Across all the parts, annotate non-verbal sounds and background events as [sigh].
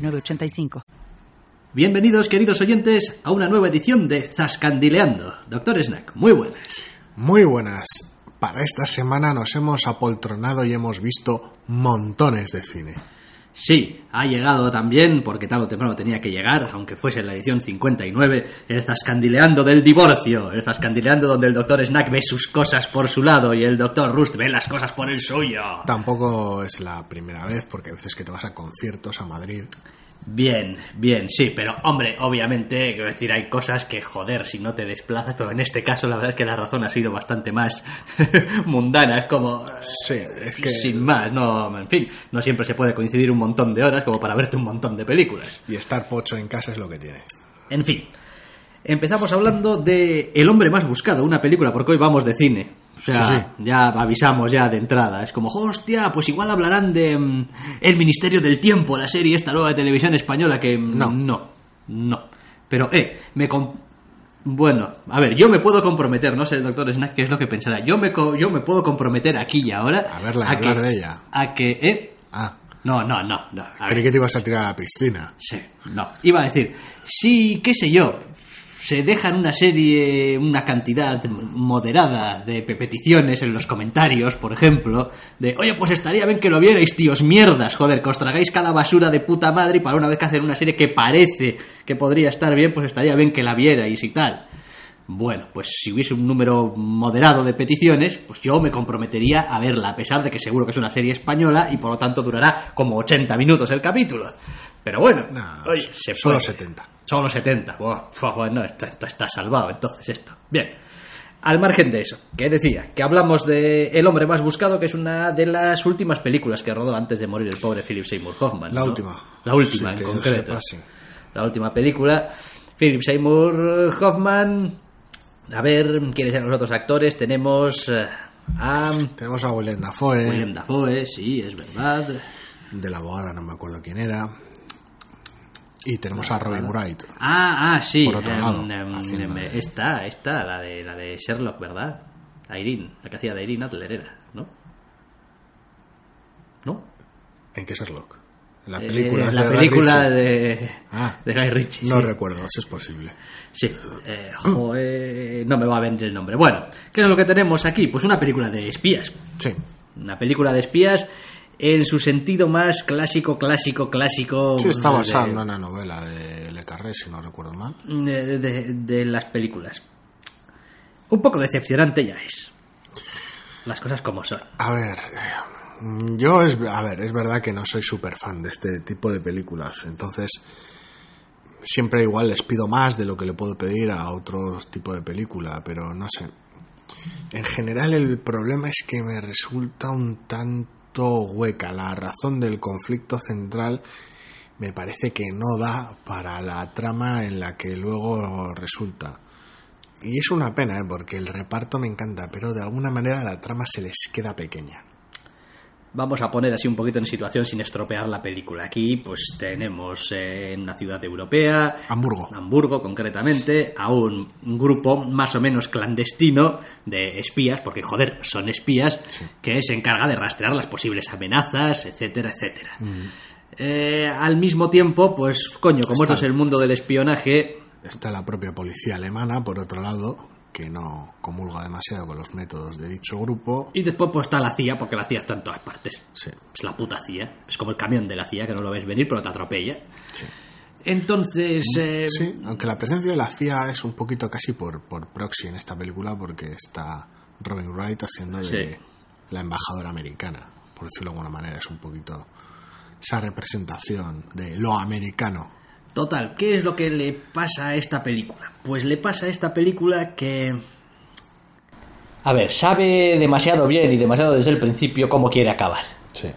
906985. Bienvenidos, queridos oyentes, a una nueva edición de Zascandileando. Doctor Snack, muy buenas. Muy buenas. Para esta semana nos hemos apoltronado y hemos visto montones de cine. Sí, ha llegado también, porque tarde o temprano tenía que llegar, aunque fuese en la edición 59, el Zascandileando del divorcio, el Zascandileando donde el Doctor Snack ve sus cosas por su lado y el Doctor Rust ve las cosas por el suyo. Tampoco es la primera vez, porque a veces que te vas a conciertos a Madrid. Bien, bien, sí, pero hombre, obviamente, quiero decir, hay cosas que joder si no te desplazas, pero en este caso la verdad es que la razón ha sido bastante más [laughs] mundana, es como... Sí, es que... Sin más, no, en fin, no siempre se puede coincidir un montón de horas como para verte un montón de películas. Y estar pocho en casa es lo que tiene. En fin, empezamos hablando de El hombre más buscado, una película, porque hoy vamos de cine. O sea, Sí, sí. ya avisamos ya de entrada. Es como, hostia, pues igual hablarán de mm, El Ministerio del Tiempo, la serie esta nueva de televisión española que... mm, No. No, no. Pero, eh, me... Bueno, a ver, yo me puedo comprometer, no sé, doctor Snack, qué es lo que pensará. Yo me, co- yo me puedo comprometer aquí y ahora... A verla y hablar que, de ella. A que... Eh, Ah, no, no, no, no. a creí que te ibas a tirar a la piscina. Sí, no. Iba a decir, sí, qué sé yo, se dejan una serie, una cantidad moderada de pe- peticiones en los comentarios, por ejemplo, de, oye, pues estaría bien que lo vierais, tíos, mierdas, joder, que os tragáis cada basura de puta madre y para una vez que hacen una serie que parece que podría estar bien, pues estaría bien que la vierais y tal. Bueno, pues si hubiese un número moderado de peticiones, pues yo me comprometería a verla, a pesar de que seguro que es una serie española y por lo tanto durará como 80 minutos el capítulo. Pero bueno, oye, se solo puede. 70. Solo 70. Buah, fua, bueno, esto, esto está salvado entonces esto. Bien. Al margen de eso, que decía, que hablamos de El hombre más buscado, que es una de las últimas películas que rodó antes de morir el pobre Philip Seymour Hoffman. La ¿no? última. La última, Sí, en concreto. sepa, sí. La última película. Philip Seymour Hoffman. A ver, ¿quiénes eran los otros actores? Tenemos eh, a Tenemos a Willem Dafoe, William Dafoe, sí, es verdad. de la abogada, no me acuerdo quién era. Y tenemos a Robin Wright. Ah, ah, sí. Por otro em, lado, em, de- esta, esta, la de, la de Sherlock, ¿verdad? Irene, la que hacía de Irene Adler era, ¿no? ¿No? ¿En qué Sherlock? En la Eh, película. la película de, Ah. de Guy Ritchie. No sí. recuerdo, si es posible. Sí, eh, joder, no me va a venir el nombre. Bueno, ¿qué es lo que tenemos aquí? Pues una película de espías. Sí. Una película de espías en su sentido más clásico, clásico, clásico. Sí, está basada en una novela de Le Carré, si no recuerdo mal. de, de- de las películas. Un poco decepcionante ya es. Las cosas como son. A ver, yo es, a ver, es verdad que no soy súper fan de este tipo de películas, entonces siempre igual les pido más de lo que le puedo pedir a otro tipo de película, pero no sé. En general el problema es que me resulta un tanto hueca. La razón del conflicto central me parece que no da para la trama en la que luego resulta. Y es una pena, ¿eh? porque el reparto me encanta, pero de alguna manera la trama se les queda pequeña. Vamos a poner así un poquito en situación sin estropear la película. Aquí pues tenemos eh, en una ciudad europea, Hamburgo. Hamburgo concretamente, a un grupo más o menos clandestino de espías, porque joder, son espías, que se encarga de rastrear las posibles amenazas, etcétera, etcétera. Eh, al mismo tiempo, pues coño, como esto es el mundo del espionaje, Está la propia policía alemana, por otro lado, que no comulga demasiado con los métodos de dicho grupo. y después pues está la CIA, porque la CIA está en todas partes. Sí, Es la puta CIA, es como el camión de la CIA, que no lo ves venir, pero te atropella. sí. Entonces, eh, Sí, aunque la presencia de la CIA es un poquito casi por, por proxy en esta película, porque está Robin Wright haciendo de Sí. la embajadora americana, por decirlo de alguna manera, es un poquito esa representación de lo americano. Total, ¿qué es lo que le pasa a esta película? Pues le pasa a esta película que... A ver, sabe demasiado bien y demasiado desde el principio cómo quiere acabar. Sí.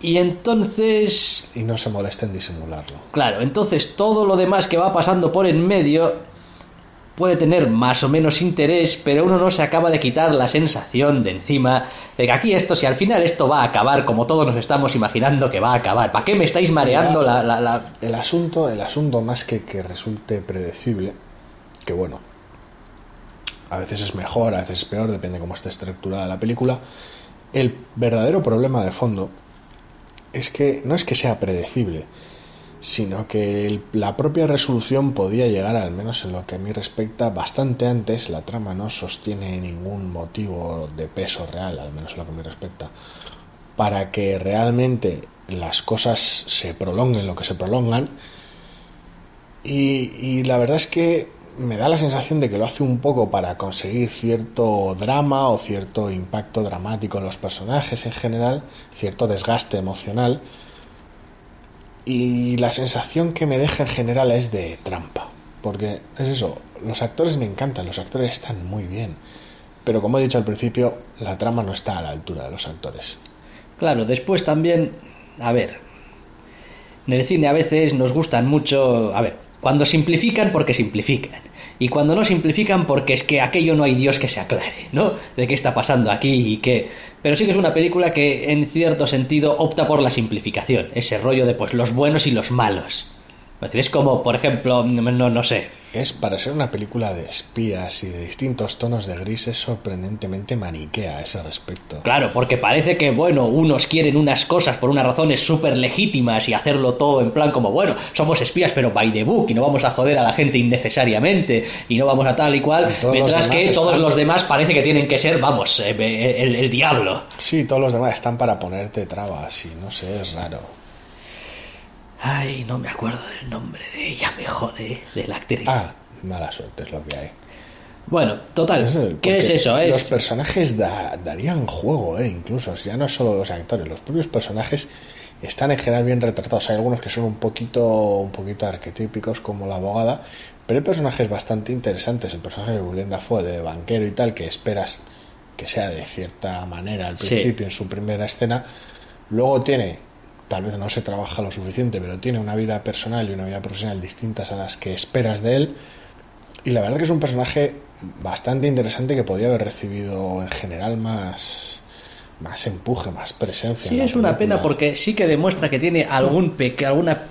Y entonces... Y no se molesta en disimularlo. Claro, entonces todo lo demás que va pasando por en medio puede tener más o menos interés, pero uno no se acaba de quitar la sensación de encima de que aquí esto, si al final esto va a acabar como todos nos estamos imaginando que va a acabar, ¿para qué me estáis mareando la, la, la... El asunto, el asunto más que que resulte predecible, que bueno, a veces es mejor, a veces es peor, depende de cómo esté estructurada la película, el verdadero problema de fondo es que no es que sea predecible, sino que la propia resolución podía llegar, al menos en lo que a mí respecta, bastante antes. La trama no sostiene ningún motivo de peso real, al menos en lo que me respecta, para que realmente las cosas se prolonguen lo que se prolongan. Y la verdad es que me da la sensación de que lo hace un poco para conseguir cierto drama o cierto impacto dramático en los personajes en general, cierto desgaste emocional. Y la sensación que me deja en general es de trampa. Porque es eso, los actores me encantan, los actores están muy bien. Pero como he dicho al principio, la trama no está a la altura de los actores. Claro, después también, a ver, en el cine a veces nos gustan mucho, a ver, cuando simplifican porque simplifican. Y cuando no simplifican porque es que aquello no hay Dios que se aclare, ¿no? De qué está pasando aquí y qué. Pero sí que es una película que en cierto sentido opta por la simplificación, ese rollo de pues los buenos y los malos. Es decir, es como, por ejemplo, no, no sé, Es para ser una película de espías y de distintos tonos de gris es sorprendentemente maniquea a ese respecto. Claro, porque parece que, bueno, unos quieren unas cosas por unas razones súper legítimas y hacerlo todo en plan como, bueno, somos espías, pero by the book, y no vamos a joder a la gente innecesariamente, y no vamos a tal y cual, Y mientras que están- todos los demás parece que tienen que ser, vamos, eh, el, el diablo. Sí, todos los demás están para ponerte trabas y no sé, es raro. Ay, no me acuerdo del nombre de ella, me jode, de la actriz. Ah, mala suerte es lo que hay. Bueno, total, ¿qué es eso? Los Es... personajes da- darían juego, ¿eh? incluso. Ya no solo los actores, los propios personajes están en general bien retratados. Hay algunos que son un poquito, un poquito arquetípicos, como la abogada, pero hay personajes bastante interesantes. El personaje de Willem Dafoe, de banquero y tal, que esperas que sea de cierta manera al Sí. principio, en su primera escena. Luego tiene, tal vez no se trabaja lo suficiente, pero tiene una vida personal y una vida profesional distintas a las que esperas de él. Y la verdad que es un personaje bastante interesante que podía haber recibido en general más, más empuje, más presencia. Sí, es una pena porque sí que demuestra que tiene algún peque- alguna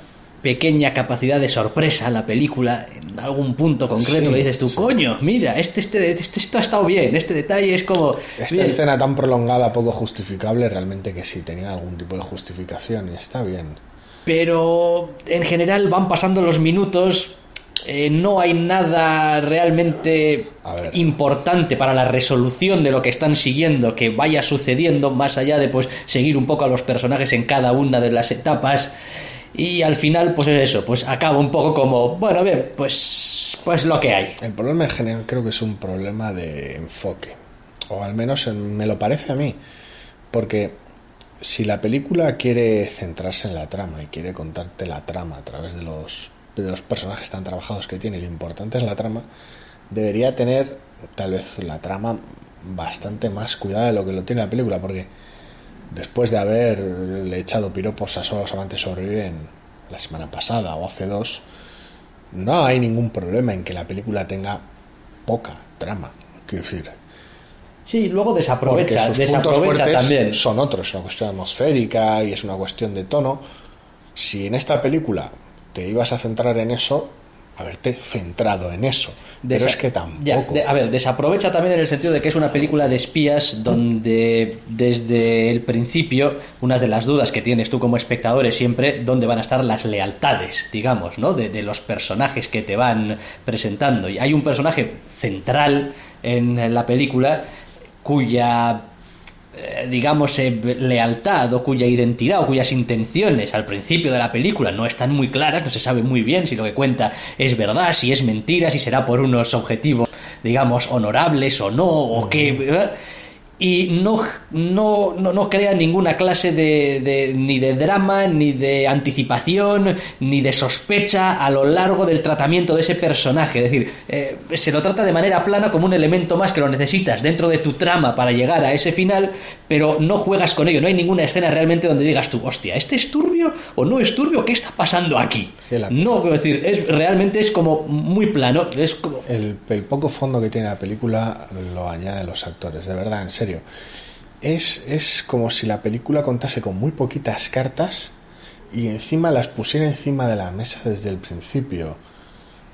pequeña capacidad de sorpresa la película en algún punto concreto Sí, dices tú sí. coño mira este este, este esto ha estado bien este detalle es como Esta bien". escena tan prolongada, poco justificable, realmente que sí tenía algún tipo de justificación y está bien. pero en general van pasando los minutos eh, no hay nada realmente A importante para la resolución de lo que están siguiendo que vaya sucediendo más allá de pues seguir un poco a los personajes en cada una de las etapas y al final pues es eso pues acaba un poco como bueno bien pues pues lo que hay. El problema en general creo que es un problema de enfoque, o al menos en- me lo parece a mí, porque si la película quiere centrarse en la trama y quiere contarte la trama a través de los, de los personajes tan trabajados que tiene, lo importante es la trama, debería tener tal vez la trama bastante más cuidada de lo que lo tiene la película, porque después de haberle echado piropos a solo los amantes sobreviven la semana pasada o hace dos, no hay ningún problema en que la película tenga poca trama, quiero decir. sí luego desaprovecha sus desaprovecha también son otros, es una cuestión atmosférica y es una cuestión de tono. Si en esta película te ibas a centrar en eso, haberte centrado en eso. Pero es que tampoco. Ya, de- a ver, desaprovecha también en el sentido de que es una película de espías donde desde el principio unas de las dudas que tienes tú como espectador es siempre dónde van a estar las lealtades, digamos, ¿no? De, de los personajes que te van presentando. Y hay un personaje central en la película cuya digamos, eh, lealtad o cuya identidad o cuyas intenciones al principio de la película no están muy claras, no se sabe muy bien si lo que cuenta es verdad, si es mentira, si será por unos objetivos, digamos, honorables o no, o qué. Y no, no, no, no crea ninguna clase de, de- ni de drama, ni de anticipación, ni de sospecha a lo largo del tratamiento de ese personaje. Es decir, eh, se lo trata de manera plana como un elemento más que lo necesitas dentro de tu trama para llegar a ese final, pero no juegas con ello. No hay ninguna escena realmente donde digas tú, hostia, ¿este es turbio o no es turbio? ¿Qué está pasando aquí? Sí, la- No, quiero decir, es, realmente es como muy plano. Es como... El, el poco fondo que tiene la película lo añaden los actores, de verdad, en serio. Es, es como si la película contase con muy poquitas cartas y encima las pusiera encima de la mesa desde el principio.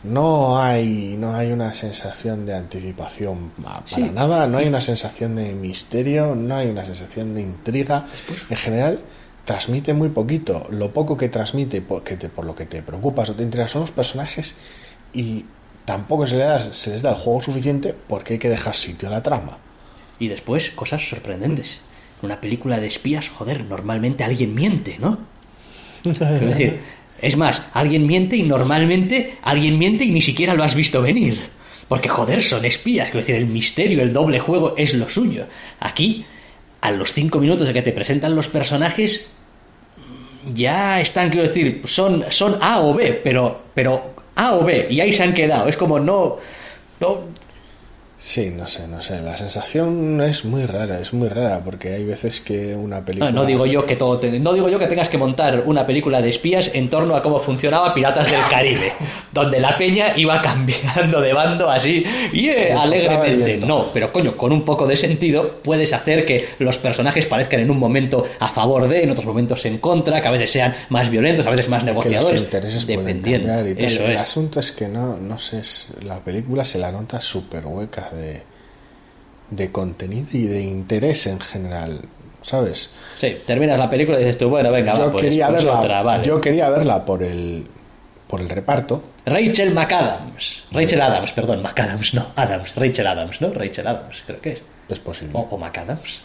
No hay, no hay una sensación de anticipación pa- para Sí. nada, no hay una sensación de misterio, no hay una sensación de intriga. En general, transmite muy poquito. Lo poco que transmite, por, que te- por lo que te preocupas o te intrigas, son los personajes y tampoco se, le da- se les da el juego suficiente porque hay que dejar sitio a la trama. Y después, cosas sorprendentes. En una película de espías, joder, normalmente alguien miente, ¿no? [laughs] Quiero decir, es más, alguien miente y normalmente alguien miente y ni siquiera lo has visto venir. Porque, joder, son espías. Quiero decir, el misterio, el doble juego es lo suyo. Aquí, a los cinco minutos de que te presentan los personajes, ya están, quiero decir, son, son A o B, pero, pero A o B, y ahí se han quedado. Es como no. no Sí, no sé, no sé. La sensación es muy rara, es muy rara porque hay veces que una película. No, no digo yo que todo te- no digo yo que tengas que montar una película de espías en torno a cómo funcionaba Piratas del Caribe, [laughs] donde la peña iba cambiando de bando así y Como soltaba el alegremente. No, pero coño, con un poco de sentido puedes hacer que los personajes parezcan en un momento a favor de, en otros momentos en contra, que a veces sean más violentos, a veces más que los negociadores, intereses dependiendo. y. Eso el es. asunto es que no, no sé, la película se la nota súper hueca de, de contenido y de interés en general, ¿sabes? Sí, terminas la película y dices tú, bueno, venga, va, yo pues, quería pues verla, otra, vale. yo quería verla por el por el reparto. Rachel McAdams. Rachel Adams, perdón, McAdams, no, Adams, Rachel Adams, ¿no? Rachel Adams, creo que es. Es posible. O, o McAdams.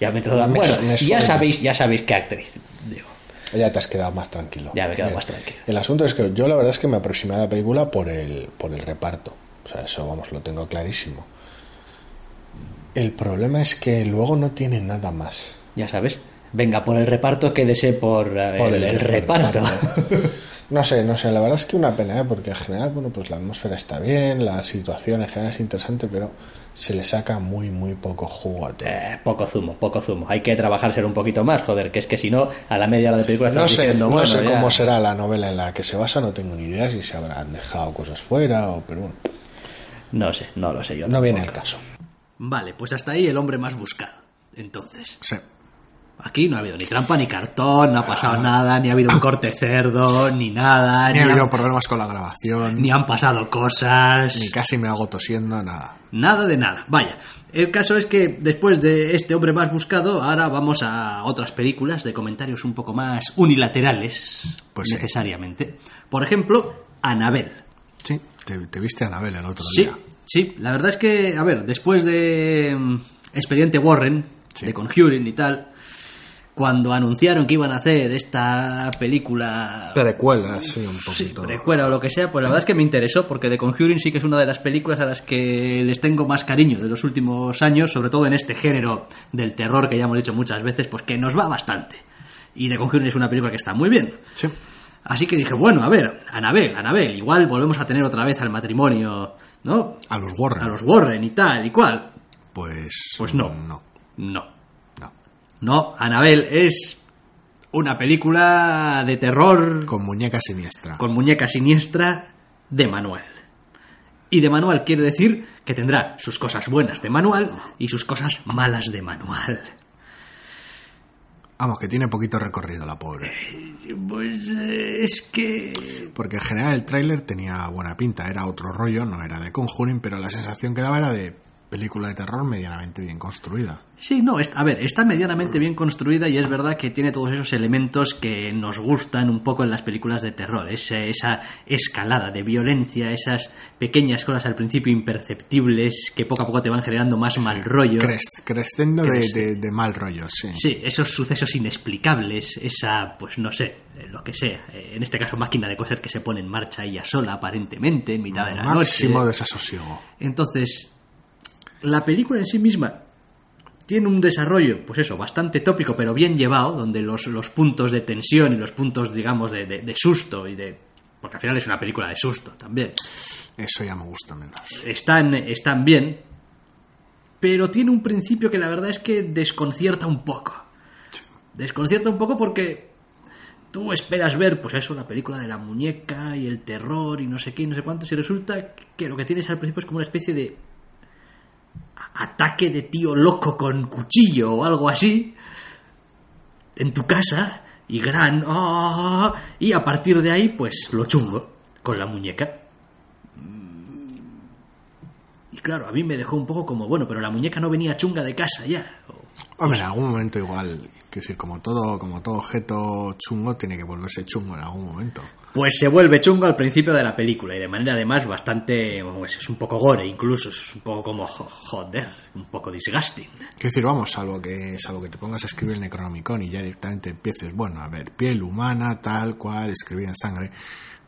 Ya me, Me- me ya sabéis, ya sabéis qué actriz. Digo, Ya te has quedado más tranquilo. Ya me he quedado Bien. más tranquilo. El asunto es que yo la verdad es que me aproximé a la película por el, por el reparto. O sea, eso vamos, lo tengo clarísimo. El problema es que luego no tiene nada más. ya sabes. Venga, por el reparto, quédese por, eh, Por el, el reparto. [laughs] No sé, no sé, la verdad es que una pena, ¿eh? porque en general, bueno, pues la atmósfera está bien, la situación en general es interesante, pero se le saca muy, muy poco jugo a todo. Eh, poco zumo, poco zumo. Hay que trabajárselo un poquito más, joder, que es que si no, a la media hora de película No estás sé, diciendo, no bueno, sé ya. cómo será la novela en la que se basa, no tengo ni idea si se habrán dejado cosas fuera o pero bueno, No sé, no lo sé yo. no viene al caso. Vale, pues hasta ahí el hombre más buscado. Entonces, Sí. aquí no ha habido ni trampa ni cartón, no ha pasado nada, ni ha habido un corte cerdo, ni nada, Ni ha ni, habido han, problemas con la grabación, ni han pasado cosas. ni casi me hago tosiendo, nada. Nada de nada. Vaya, el caso es que después de este hombre más buscado, ahora vamos a otras películas de comentarios un poco más unilaterales, Pues sí. necesariamente. Por ejemplo, Anabel. Te, te viste a Anabel el otro Sí, día. sí, la verdad es que, a ver, después de mm, Expediente Warren, Sí. de Conjuring y tal, cuando anunciaron que iban a hacer esta película Precuela, sí, un Sí, poquito. precuela o lo que sea, pues la verdad es que me interesó, porque The Conjuring sí que es una de las películas a las que les tengo más cariño de los últimos años, sobre todo en este género del terror que ya hemos dicho muchas veces, pues que nos va bastante. Y The Conjuring es una película que está muy bien. Sí. Así que dije, bueno, a ver, Anabel, Anabel, igual volvemos a tener otra vez al matrimonio, ¿no? A los Warren. A los Warren y tal y cual. Pues. Pues no. No. No. no. No, Anabel es una película de terror Con muñeca siniestra. con muñeca siniestra de manual. Y de manual quiere decir que tendrá sus cosas buenas de manual y sus cosas malas de manual. Vamos, que tiene poquito recorrido la pobre. Pues es que... Porque en general el tráiler tenía buena pinta, era otro rollo, no era de Conjuring, pero la sensación que daba era de película de terror medianamente bien construida. Sí, no, a ver, está medianamente bien construida y es verdad que tiene todos esos elementos que nos gustan un poco en las películas de terror. Esa, esa escalada de violencia, esas pequeñas cosas al principio imperceptibles que poco a poco te van generando más mal rollo. Cresc- crescendo de, de- de mal rollo, sí. Sí, esos sucesos inexplicables, esa, pues no sé, eh, lo que sea. Eh, En este caso, máquina de coser que se pone en marcha ella sola, aparentemente, en mitad de la Máximo noche. desasosiego. Entonces, la película en sí misma tiene un desarrollo, pues eso, bastante tópico, pero bien llevado, donde los, los puntos de tensión y los puntos, digamos, de, de- de susto y de... Porque al final es una película de susto también. Eso ya me gusta menos. Están, están bien, pero tiene un principio que la verdad es que desconcierta un poco. Desconcierta un poco porque tú esperas ver, pues eso, la película de la muñeca y el terror y no sé qué y no sé cuánto, y resulta que lo que tienes al principio es como una especie de ataque de tío loco con cuchillo o algo así en tu casa y gran ¡ah! y a partir de ahí pues lo chungo con la muñeca y claro, a mí me dejó un poco como, bueno, pero la muñeca no venía chunga de casa ya. Hombre, en algún momento igual, quiero decir, como todo, como todo objeto chungo tiene que volverse chungo en algún momento. Pues se vuelve chungo al principio de la película y de manera además bastante, pues, es un poco gore incluso, es un poco como, jo- joder, un poco disgusting. Quiero decir, vamos, salvo que, salvo que te pongas a escribir el Necronomicon y ya directamente empieces, bueno, a ver, piel humana, tal cual, escribir en sangre.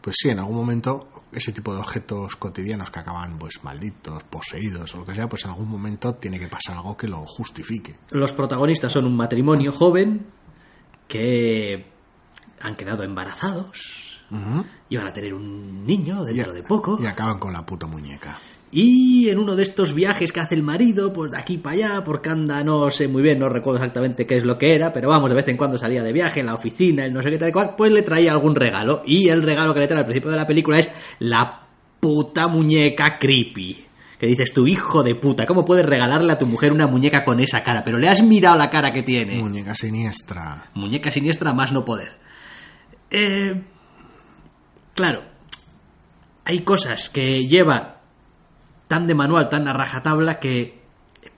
Pues sí, en algún momento ese tipo de objetos cotidianos que acaban pues malditos, poseídos o lo que sea, pues en algún momento tiene que pasar algo que lo justifique. Los protagonistas son un matrimonio joven que han quedado embarazados Ujú. y van a tener un niño dentro Y- de poco. Y acaban con la puta muñeca. Y en uno de estos viajes que hace el marido, pues de aquí para allá, porque anda, no sé muy bien, no recuerdo exactamente qué es lo que era, pero vamos, de vez en cuando salía de viaje en la oficina, el no sé qué tal y cual, pues le traía algún regalo. Y el regalo que le trae al principio de la película es la puta muñeca creepy. Que dices, tu hijo de puta, ¿cómo puedes regalarle a tu mujer una muñeca con esa cara? Pero le has mirado la cara que tiene. Muñeca siniestra. Muñeca siniestra más no poder. Eh, claro, hay cosas que lleva tan de manual, tan a rajatabla que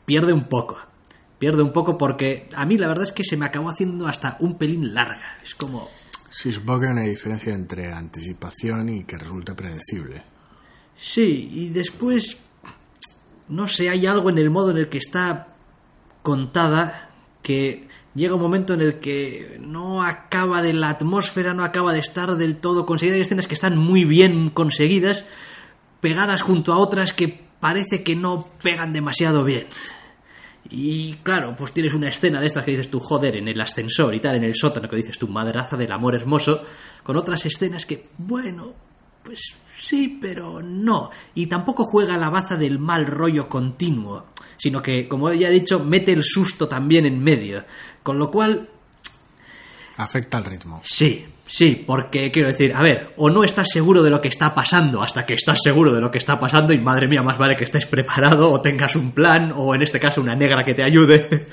pierde un poco. Pierde un poco porque a mí la verdad es que se me acabó haciendo hasta un pelín larga. Es como... Sí, supongo que hay una diferencia entre anticipación y que resulte predecible. Sí, y después... No sé, hay algo en el modo en el que está contada que llega un momento en el que no acaba de la atmósfera, no acaba de estar del todo conseguida. Hay escenas que están muy bien conseguidas, pegadas junto a otras que parece que no pegan demasiado bien. Y claro, pues tienes una escena de estas que dices tú, joder, en el ascensor y tal, en el sótano, que dices tú, madraza del amor hermoso, con otras escenas que, bueno, pues sí, pero no. Y tampoco juega la baza del mal rollo continuo, sino que, como ya he dicho, mete el susto también en medio. Con lo cual, Afecta al ritmo. Sí, sí, porque quiero decir, a ver, o no estás seguro de lo que está pasando hasta que estás seguro de lo que está pasando y madre mía, más vale que estés preparado o tengas un plan o en este caso una negra que te ayude.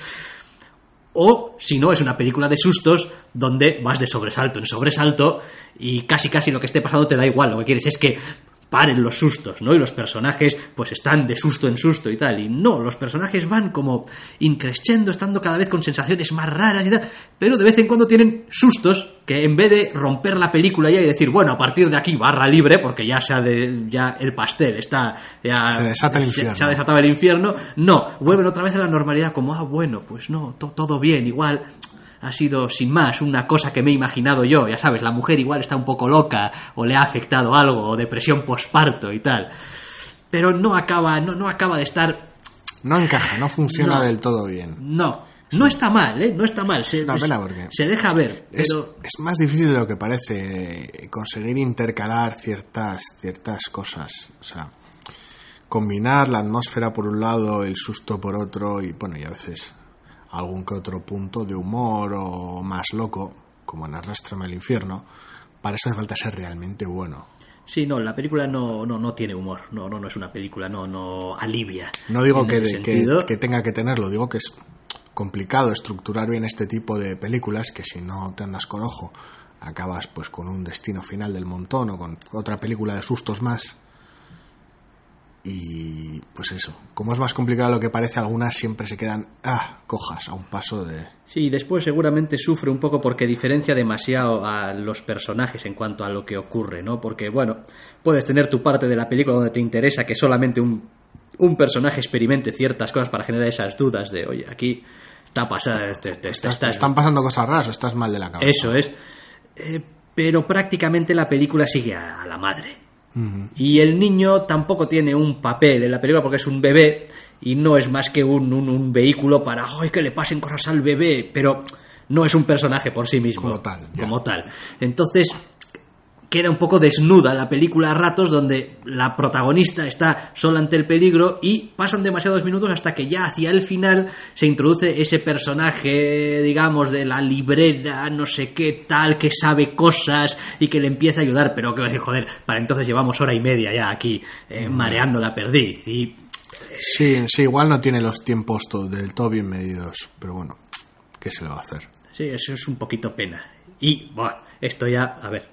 O, si no, es una película de sustos donde vas de sobresalto en sobresalto y casi casi lo que esté pasando te da igual. Lo que quieres es que paren los sustos, ¿no? Y los personajes pues están de susto en susto y tal. Y no, los personajes van como increciendo, estando cada vez con sensaciones más raras y tal. Pero de vez en cuando tienen sustos que en vez de romper la película ya y decir, bueno, a partir de aquí barra libre, porque ya sea de, ya el pastel está, ya Se desata el se- infierno. se ha desatado el infierno, no, vuelven otra vez a la normalidad como, ah, bueno, pues no, to- todo bien, igual ha sido sin más una cosa que me he imaginado yo, ya sabes, la mujer igual está un poco loca o le ha afectado algo o depresión posparto y tal. Pero no acaba, no, no acaba de estar, No encaja, no funciona No. del todo bien. no, no está mal, ¿eh? No está mal, se, Una pena porque se deja ver, Es, pero es más difícil de lo que parece eh, conseguir intercalar ciertas, ciertas cosas. O sea, combinar la atmósfera por un lado, el susto por otro y, bueno, y a veces algún que otro punto de humor o más loco, como en Arrastrame al infierno. Para eso hace falta ser realmente bueno. sí, no, la película no, no, no tiene humor, no, no, no es una película, no, no alivia. No digo que, de- que tenga que tenerlo, digo que es complicado estructurar bien este tipo de películas que si no te andas con ojo acabas pues con un destino final del montón o con otra película de sustos más y pues eso como es más complicado de lo que parece algunas siempre se quedan ah cojas a un paso de Sí, después seguramente sufre un poco porque diferencia demasiado a los personajes en cuanto a lo que ocurre, ¿no? Porque, bueno, puedes tener tu parte de la película donde te interesa que solamente un, un personaje experimente ciertas cosas para generar esas dudas de, oye, aquí está pasando, te, te- Estás- estás- están pasando cosas raras o estás mal de la cabeza Eso es. Eh, pero prácticamente la película sigue a, a la madre. Y el niño tampoco tiene un papel en la película porque es un bebé y no es más que un, un- un vehículo para ¡ay, que le pasen cosas al bebé! Pero no es un personaje por sí mismo. Como tal, ya. Como tal. Entonces, queda un poco desnuda la película a ratos donde la protagonista está sola ante el peligro y pasan demasiados minutos hasta que ya hacia el final se introduce ese personaje, digamos, de la librera, no sé qué tal, que sabe cosas y que le empieza a ayudar, pero que joder, para entonces llevamos hora y media ya aquí eh, mareando la perdiz y Sí, sí, igual no tiene los tiempos del todo bien medidos, pero bueno, ¿qué se le va a hacer? Sí, eso es un poquito pena. Y, bueno, esto ya, a ver,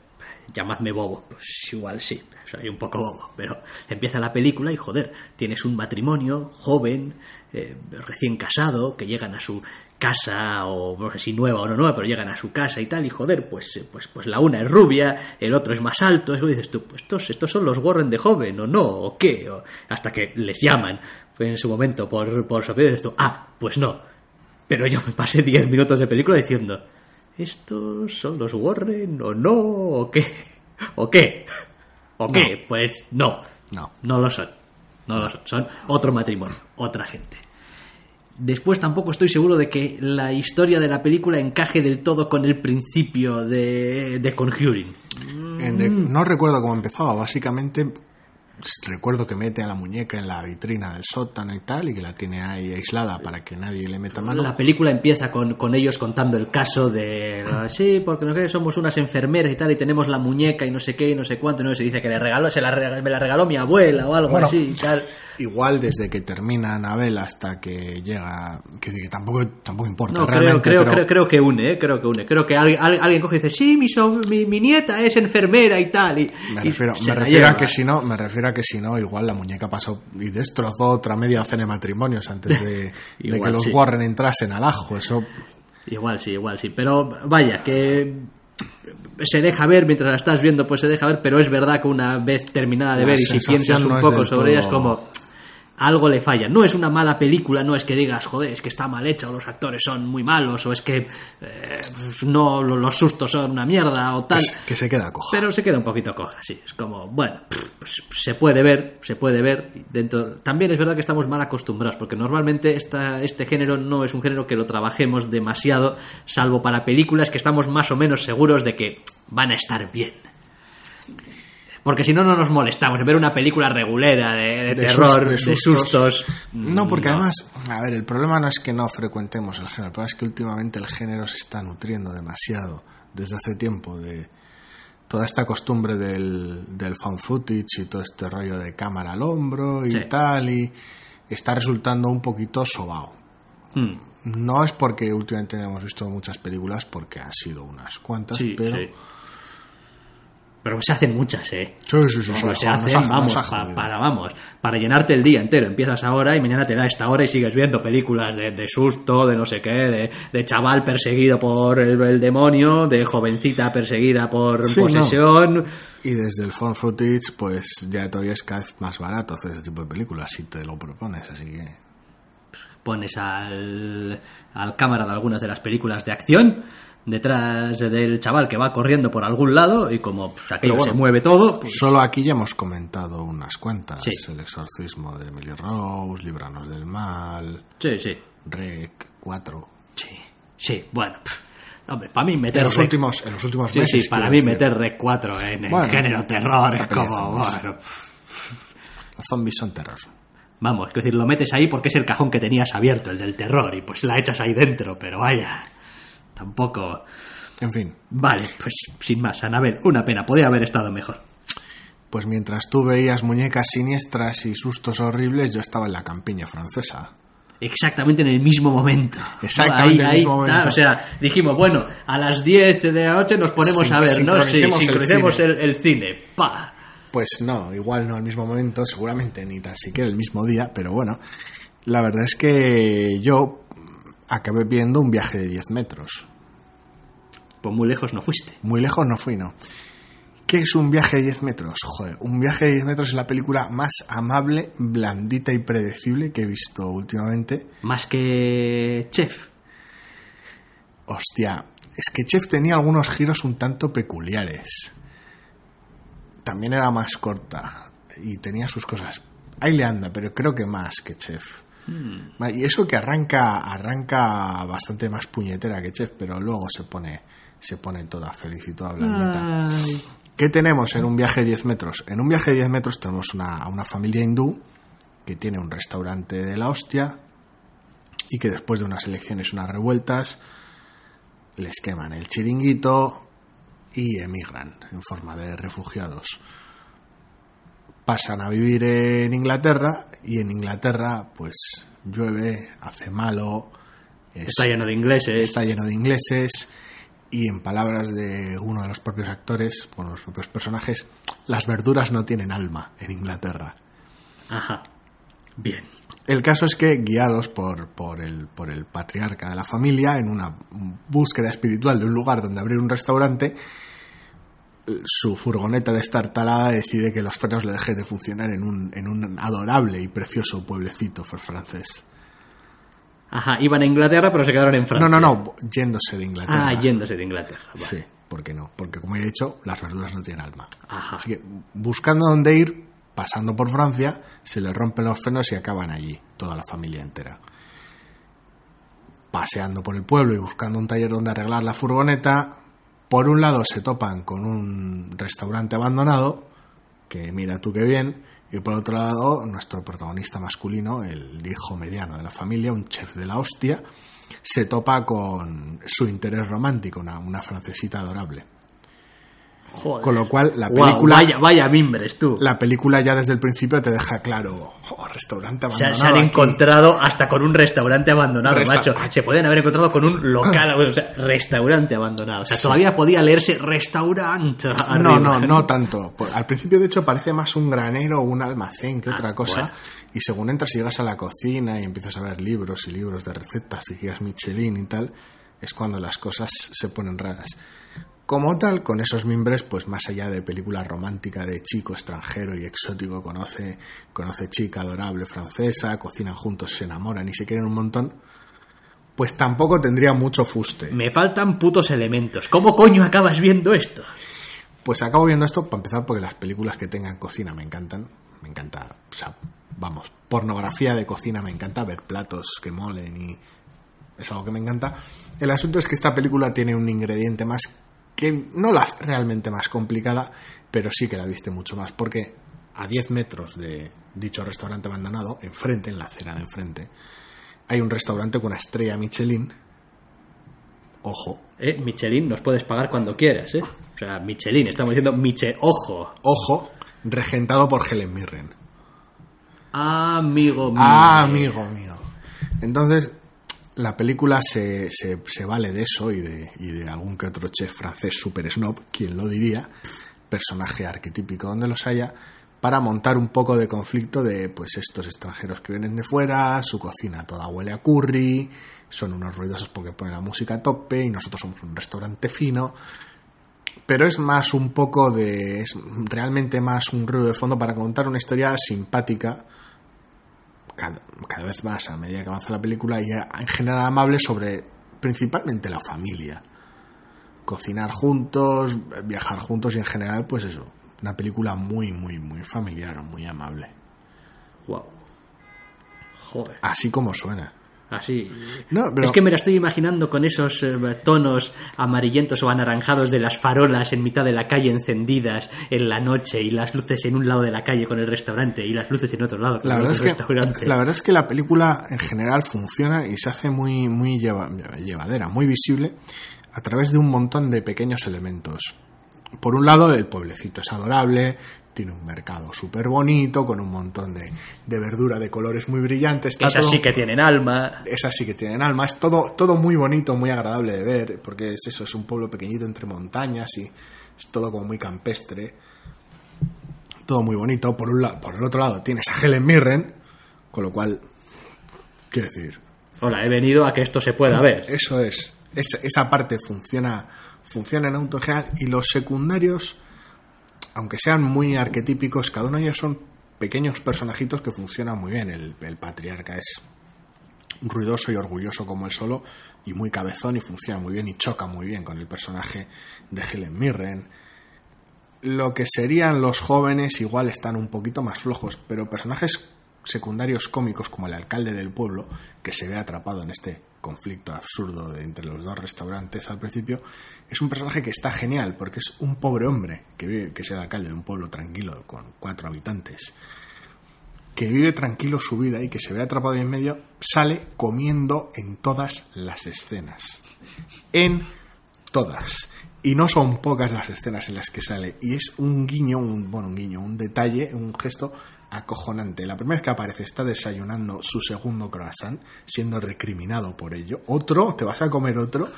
llamadme bobo, pues igual sí, soy un poco bobo, pero empieza la película y joder, tienes un matrimonio joven, eh, recién casado, que llegan a su casa, o no sé si nueva o no nueva, pero llegan a su casa y tal, y joder, pues, eh, pues, pues la una es rubia, el otro es más alto, eso dices tú, pues estos, estos son los Warren de joven, o no, o qué, o hasta que les llaman. En su momento por, por su apellido, dices tú, ah, pues no, pero yo me pasé 10 minutos de película diciendo, ¿estos son los Warren o no? ¿O qué? ¿O qué? ¿O qué? Pues no. No. No lo son. No lo son. Son otro matrimonio, otra gente. Después tampoco estoy seguro de que la historia de la película encaje del todo con el principio de, de Conjuring. De- no recuerdo cómo empezaba, básicamente recuerdo que mete a la muñeca en la vitrina del sótano y tal, y que la tiene ahí aislada para que nadie le meta mano. La película empieza con, con ellos contando el caso de sí, porque no sé qué, somos unas enfermeras y tal, y tenemos la muñeca y no sé qué, y no sé cuánto, y no se dice que le regaló, se la me la regaló mi abuela o algo Bueno. así y tal. Igual desde que termina Anabel hasta que llega, que, que tampoco, tampoco importa No, creo, realmente, creo, pero creo, creo que une, ¿eh? creo que une. Creo que alguien, alguien coge y dice, sí, mi, so- mi, mi nieta es enfermera y tal. Y, me refiero, me refiero a que si no, me refiero a que si no, igual la muñeca pasó y destrozó otra media docena de matrimonios antes de, [laughs] de que los sí. Warren entrasen al ajo. Eso Igual sí, igual sí. Pero vaya, que se deja ver mientras la estás viendo, pues se deja ver, pero es verdad que una vez terminada de La ver y si piensas un no poco sobre ella es como algo le falla. No es una mala película, no es que digas, joder, es que está mal hecha o los actores son muy malos o es que eh, pues no lo- los sustos son una mierda o tal. que, se- que se queda coja. Pero se queda un poquito coja, sí. Es como, bueno, pues se puede ver, se puede ver. Dentro... También es verdad que estamos mal acostumbrados, porque normalmente esta, este género no es un género que lo trabajemos demasiado, salvo para películas que estamos más o menos seguros de que van a estar bien. Porque si no, no nos molestamos en ver una película regulera de, de De terror, sus- de de sustos. No, porque No. además, a ver, el problema no es que no frecuentemos el género, el problema es que últimamente el género se está nutriendo demasiado desde hace tiempo de toda esta costumbre del, del found footage y todo este rollo de cámara al hombro y Sí. tal, y está resultando un poquito sobao. Mm, No es porque últimamente hemos visto muchas películas, porque han sido unas cuantas, sí, pero... sí. Pero se hacen muchas, ¿eh? Sí, sí, sí, se hacen, nos vamos, ha pa- jodido. para, vamos, para llenarte el día entero. Empiezas ahora y mañana te da esta hora y sigues viendo películas de, de susto, de no sé qué, de, de chaval perseguido por el, el demonio, de jovencita perseguida por Sí, posesión. Y desde el found footage, pues ya todavía es cada vez más barato hacer ese tipo de películas si te lo propones, así que... Pones al, al cámara de algunas de las películas de acción detrás del chaval que va corriendo por algún lado y como pues, aquello bueno, se mueve todo, pues, Solo aquí ya hemos comentado unas cuantas. Sí. El exorcismo de Emily Rose, Libranos del Mal, sí, sí, Rec 4. sí, sí, bueno, pff, hombre, para mí En meter los, Rec- últimos, en los últimos Sí, meses. sí, para mí decir. meter Rec 4 en el Bueno, género terror es como, bueno, Los zombies son terror. vamos, es decir, lo metes ahí porque es el cajón que tenías abierto, el del terror, y pues la echas ahí dentro, pero vaya, tampoco... En fin, Vale, pues sin más, Anabel, una pena, podría haber estado mejor. pues mientras tú veías muñecas siniestras y sustos horribles, yo estaba en la campiña francesa. Exactamente en el mismo momento. Exactamente en el Ahí, mismo ahí, momento. O sea, dijimos, bueno, a las 10 de la noche nos ponemos Sin- a ver, ¿no? Sí, sincronicemos el cine. ¡Pa! Pues no, igual no al mismo momento, seguramente ni tan siquiera el mismo día, pero bueno, la verdad es que yo acabé viendo un viaje de 10 metros. Pues muy lejos no fuiste. Muy lejos no fui, ¿no? ¿Qué es un viaje de 10 metros? Joder, un viaje de 10 metros es la película más amable, blandita y predecible que he visto últimamente. Más que Chef. Hostia, es que Chef tenía algunos giros un tanto peculiares. también era más corta y tenía sus cosas. Ahí le anda, pero creo que más que Chef. Va, Y eso que arranca, arranca bastante más puñetera que Chef, pero luego se pone, se pone toda feliz y toda blandita. Ay. ¿Qué tenemos en un viaje de 10 metros? En un viaje de 10 metros tenemos una, una familia hindú que tiene un restaurante de la hostia y que después de unas elecciones, unas revueltas, les queman el chiringuito y emigran en forma de refugiados. Pasan a vivir en Inglaterra y en Inglaterra pues llueve, hace malo, es- Está lleno de ingleses. está lleno de ingleses y en palabras de uno de los propios actores, bueno, los propios personajes, las verduras no tienen alma en Inglaterra. Ajá. Bien. El caso es que, guiados por, por, el, por el patriarca de la familia, en una búsqueda espiritual de un lugar donde abrir un restaurante, su furgoneta de estar talada decide que los frenos le dejen de funcionar en un, en un adorable y precioso pueblecito francés. Ajá, iban a Inglaterra, pero se quedaron en Francia. No, no, no, yéndose de Inglaterra. Ah, yéndose de Inglaterra. Vale. Sí, ¿por qué no? Porque como he dicho, las verduras no tienen alma. Ajá. Así que buscando dónde ir, pasando por Francia, se les rompen los frenos y acaban allí, toda la familia entera. Paseando por el pueblo y buscando un taller donde arreglar la furgoneta, por un lado se topan con un restaurante abandonado, que mira tú qué bien, y por otro lado nuestro protagonista masculino, el hijo mediano de la familia, un chef de la hostia, se topa con su interés romántico, una, una francesita adorable. Joder. Con lo cual, la película, vaya, vaya mimbres, tú. la película ya desde el principio te deja claro, "Oh, restaurante abandonado. se han aquí". encontrado hasta con un restaurante abandonado, Resta- macho. Se pueden haber encontrado con un local, o sea, restaurante abandonado. O sea, todavía podía leerse restaurante. No, no, no tanto. Por- Al principio, de hecho, parece más un granero o un almacén que Ah, otra cosa. bueno. Y según entras y llegas a la cocina y empiezas a ver libros y libros de recetas y guías Michelin y tal, es cuando las cosas se ponen raras. Como tal, con esos mimbres, pues más allá de película romántica de chico extranjero y exótico, conoce, conoce chica adorable francesa, cocinan juntos, se enamoran y se quieren un montón, pues tampoco tendría mucho fuste. Me faltan putos elementos. ¿Cómo coño acabas viendo esto? Pues acabo viendo esto para empezar porque las películas que tengan cocina me encantan. Me encanta, o sea, vamos, pornografía de cocina me encanta, ver platos que molen y es algo que me encanta. El asunto es que esta película tiene un ingrediente más que no la hace realmente más complicada, pero sí que la viste mucho más porque a 10 metros de dicho restaurante abandonado, enfrente, en la acera de enfrente, hay un restaurante con una estrella Michelin. Ojo, Eh, Michelin, nos puedes pagar cuando quieras, ¿eh? O sea, Michelin, estamos diciendo Miche, ojo. ojo, regentado por Helen Mirren. Amigo mío. Ah, amigo mío. Entonces, la película se, se, se vale de eso y de, y de algún que otro chef francés super snob, quien lo diría, personaje arquetípico donde los haya, para montar un poco de conflicto de pues estos extranjeros que vienen de fuera, su cocina toda huele a curry, son unos ruidosos porque ponen la música a tope y nosotros somos un restaurante fino. Pero es más un poco de. es realmente más un ruido de fondo para contar una historia simpática cada, cada vez más a medida que avanza la película y en general amable sobre principalmente la familia. Cocinar juntos, viajar juntos y en general, pues eso, una película muy, muy, muy familiar, muy amable. Wow. Joder. Así como suena. Así. No, pero- Es que me la estoy imaginando con esos eh, tonos amarillentos o anaranjados de las farolas en mitad de la calle encendidas en la noche y las luces en un lado de la calle con el restaurante y las luces en otro lado con La el otro es que, restaurante. la verdad es que la película en general funciona y se hace muy, muy lleva- llevadera, muy visible a través de un montón de pequeños elementos. Por un lado, el pueblecito es adorable, tiene un mercado súper bonito, con un montón de, de verdura de colores muy brillantes. está Esas todo- sí que tienen alma. esas sí que tienen alma. Es todo, todo muy bonito, muy agradable de ver, porque es eso, es un pueblo pequeñito entre montañas y es todo como muy campestre. Todo muy bonito. Por, un lado, por el otro lado tienes a Helen Mirren, con lo cual, ¿qué decir? Hola, he venido a que esto se pueda ver. Eso es, es- esa parte funciona, funciona en auto en general y los secundarios, aunque sean muy arquetípicos, cada uno de ellos son pequeños personajitos que funcionan muy bien. El, patriarca es ruidoso y orgulloso como él solo y muy cabezón y funciona muy bien y choca muy bien con el personaje de Helen Mirren. lo que serían los jóvenes igual están un poquito más flojos, pero personajes secundarios cómicos como el alcalde del pueblo, que se ve atrapado en este conflicto absurdo de entre los dos restaurantes al principio, es un personaje que está genial porque es un pobre hombre que vive, que es el alcalde de un pueblo tranquilo con cuatro habitantes, que vive tranquilo su vida y que se ve atrapado en medio, sale comiendo en todas las escenas. En todas. Y no son pocas las escenas en las que sale. Y es un guiño, un, bueno, un guiño, un detalle, un gesto acojonante. La primera vez que aparece está desayunando su segundo croissant, siendo recriminado por ello. Otro, te vas a comer otro.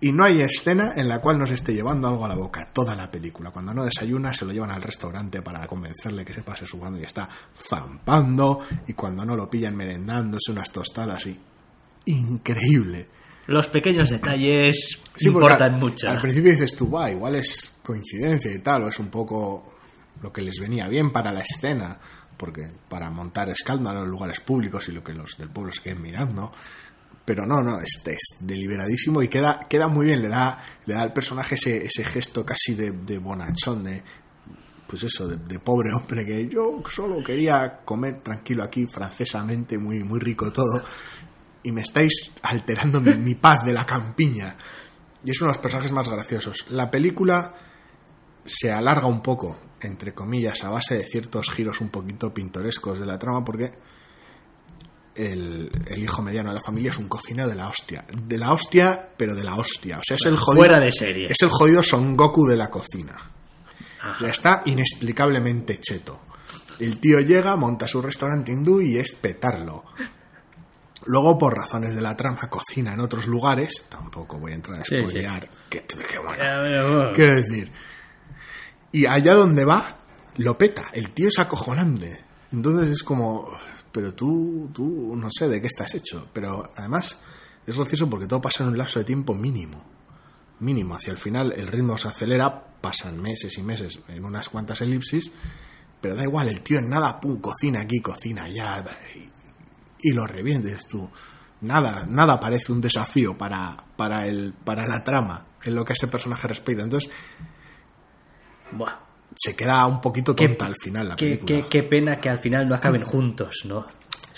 Y no hay escena en la cual no se esté llevando algo a la boca. Toda la película. Cuando no desayuna, se lo llevan al restaurante para convencerle que se pase su mano y está zampando. Y cuando no lo pillan merendándose unas tostadas y. Increíble. Los pequeños detalles Sí, importan mucho. Al principio dices tú, va, igual es coincidencia y tal, o es un poco lo que les venía bien para la escena, porque para montar escándalo en lugares públicos y lo que los del pueblo se queden mirando. Pero no, no, es, es deliberadísimo y queda, queda muy bien, le da, le da al personaje ese, ese gesto casi de, bonachón, de pues eso, de, pobre hombre que yo solo quería comer tranquilo aquí, francesamente, muy, muy rico todo, y me estáis alterando mi paz de la campiña. Y es uno de los personajes más graciosos. La película se alarga un poco, entre comillas, a base de ciertos giros un poquito pintorescos de la trama, porque el, el hijo mediano de la familia es un cocinero de la hostia. De la hostia, pero de la hostia. O sea, es el jodido. Fuera de serie. Es el jodido Son Goku de la cocina. Ajá. Ya está inexplicablemente cheto. El tío llega, monta su restaurante hindú y es petarlo. Luego, por razones de la trama, cocina en otros lugares. Tampoco voy a entrar a Sí, sí. spoilear. que- que bueno. Quiero decir. Y allá donde va, lo peta. El tío es acojonante. Entonces es como. Pero tú, tú, no sé de qué estás hecho. Pero además, es gracioso porque todo pasa en un lapso de tiempo mínimo. Mínimo. Hacia el final el ritmo se acelera, pasan meses y meses en unas cuantas elipsis. Pero da igual, el tío en nada, pum, cocina aquí, cocina allá. Y, y lo revientes tú. Nada, nada parece un desafío para, para, el, para la trama en lo que ese personaje respecta. Entonces, Buah. se queda un poquito Qué- tonta al final la Qué, película. qué- qué pena que al final no acaben juntos, ¿no?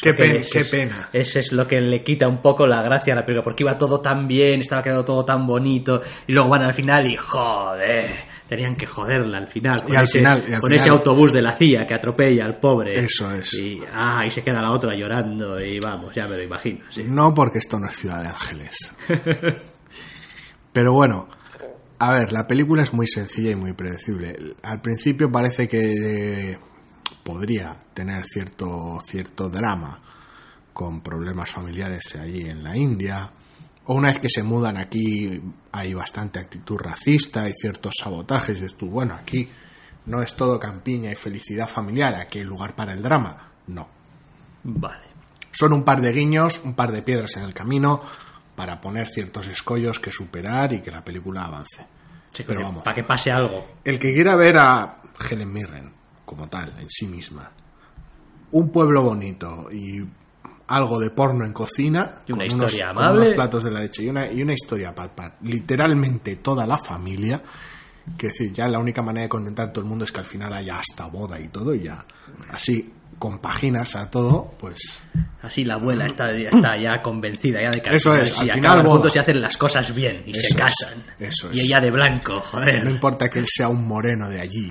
Qué pena, ese qué es- pena. Ese es lo que le quita un poco la gracia a la película, porque iba todo tan bien, estaba quedando todo tan bonito, y luego van al final y joder, tenían que joderla al final. Con, Y al ese, final- y al con final- ese autobús de la CIA que atropella al pobre. Eso es. Y, ah, y se queda la otra llorando, y vamos, ya me lo imagino. sí. No porque esto no es Ciudad de Ángeles. [laughs] Pero bueno, a ver, la película es muy sencilla y muy predecible. Al principio parece que podría tener cierto, cierto drama con problemas familiares allí en la India. O una vez que se mudan aquí hay bastante actitud racista y ciertos sabotajes. Y dices tú, bueno, aquí no es todo campiña y felicidad familiar, aquí hay lugar para el drama. No, Vale. son un par de guiños, un par de piedras en el camino para poner ciertos escollos que superar y que la película avance. Sí, Pero vamos. Para que pase algo. El que quiera ver a Helen Mirren como tal, en sí misma, un pueblo bonito y algo de porno en cocina, Y una con unos- historia con amable. unos platos de la leche y una, y una historia para literalmente toda la familia, que decir, ya la única manera de contentar a todo el mundo es que al final haya hasta boda y todo, y ya así compaginas a todo, pues Así la abuela está, está ya convencida ya de que Eso es, al final acaban juntos y hacen las cosas bien y se es, casan. eso Y es. ella de blanco, joder. no importa que él sea un moreno de allí.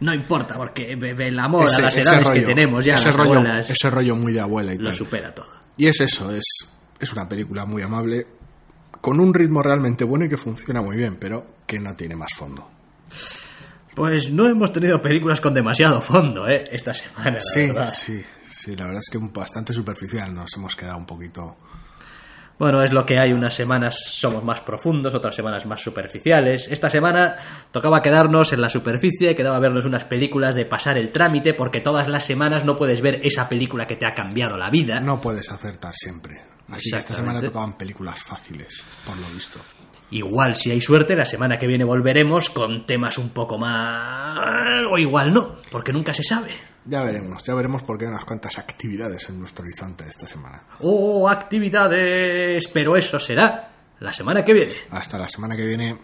No importa, porque el amor Ese- a las edades que tenemos ya, ese las rollo, abuelas, ese rollo muy de abuela y lo tal. supera todo. Y es eso, es, es una película muy amable, con un ritmo realmente bueno y que funciona muy bien, pero que no tiene más fondo. Pues no hemos tenido películas con demasiado fondo, ¿eh? Esta semana, la Sí, verdad. sí, sí, la verdad es que bastante superficial, nos hemos quedado un poquito... Bueno, es lo que hay. Unas semanas somos más profundos, otras semanas más superficiales. Esta semana tocaba quedarnos en la superficie, quedaba vernos unas películas de pasar el trámite, porque todas las semanas no puedes ver esa película que te ha cambiado la vida. No puedes acertar siempre. Así que esta semana tocaban películas fáciles, por lo visto. Igual, si hay suerte, la semana que viene volveremos con temas un poco más... O igual no, porque nunca se sabe. Ya veremos, ya veremos porque hay unas cuantas actividades en nuestro horizonte esta semana. Oh, actividades, pero eso será la semana que viene. Hasta la semana que viene.